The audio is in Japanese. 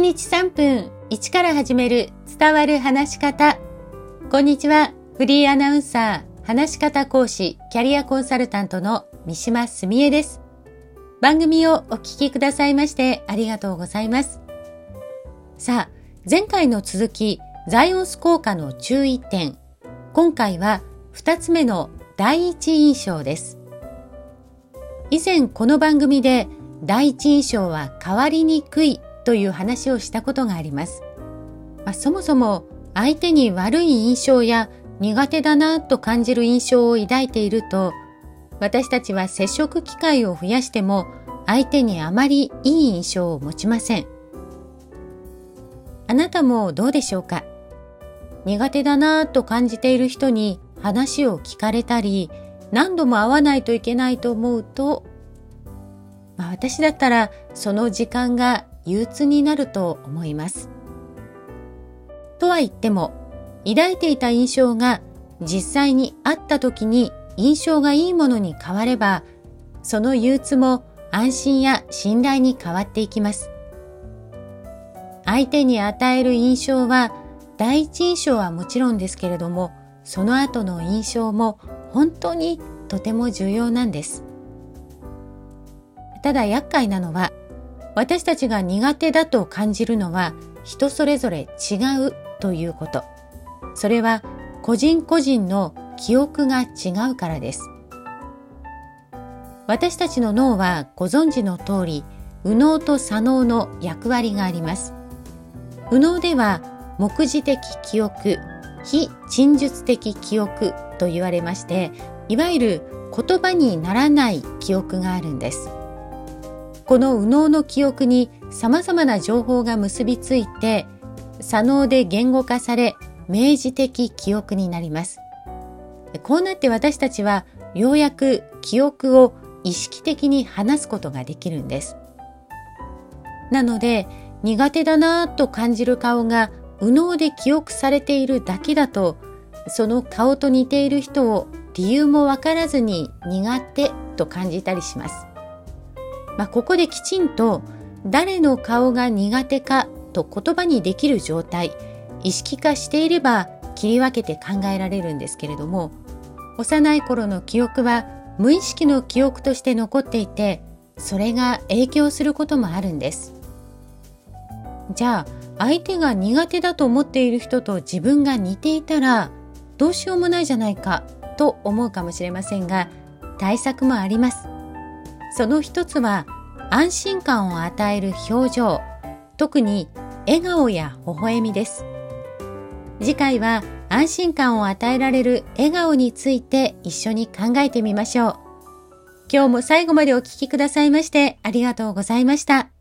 1日3分1から始める伝わる話し方。こんにちは。フリーアナウンサー、話し方講師、キャリアコンサルタントの三島澄江です。番組をお聞きくださいましてありがとうございます。さあ、前回の続き、ザイオンス効果の注意点。今回は2つ目の第一印象です。以前この番組で第一印象は変わりにくいという話をしたことがあります。まあ、そもそも相手に悪い印象や苦手だなと感じる印象を抱いていると私たちは接触機会を増やしても相手にあまりいい印象を持ちません。あなたもどうでしょうか？苦手だなと感じている人に話を聞かれたり何度も会わないといけないと思うと、まあ、私だったらその時間が憂鬱になると思います。とは言っても、抱いていた印象が実際に会った時に印象がいいものに変われば、その憂鬱も安心や信頼に変わっていきます。相手に与える印象は第一印象はもちろんですけれども、その後の印象も本当にとても重要なんです。ただ厄介なのは私たちが苦手だと感じるのは人それぞれ違うということ。それは個人個人の記憶が違うからです。私たちの脳はご存知の通り、右脳と左脳の役割があります。右脳では目次的記憶、非陳述的記憶と言われまして、いわゆる言葉にならない記憶があるんです。この右脳の記憶に様々な情報が結びついて、左脳で言語化され、明示的記憶になります。こうなって私たちはようやく記憶を意識的に話すことができるんです。なので、苦手だなぁと感じる顔が右脳で記憶されているだけだと、その顔と似ている人を理由もわからずに苦手と感じたりします。まあ、ここできちんと誰の顔が苦手かと言葉にできる状態、意識化していれば切り分けて考えられるんですけれども、幼い頃の記憶は無意識の記憶として残っていて、それが影響することもあるんです。じゃあ、相手が苦手だと思っている人と自分が似ていたら、どうしようもないじゃないかと思うかもしれませんが、対策もあります。その一つは安心感を与える表情、特に笑顔や微笑みです。次回は安心感を与えられる笑顔について一緒に考えてみましょう。今日も最後までお聴きくださいましてありがとうございました。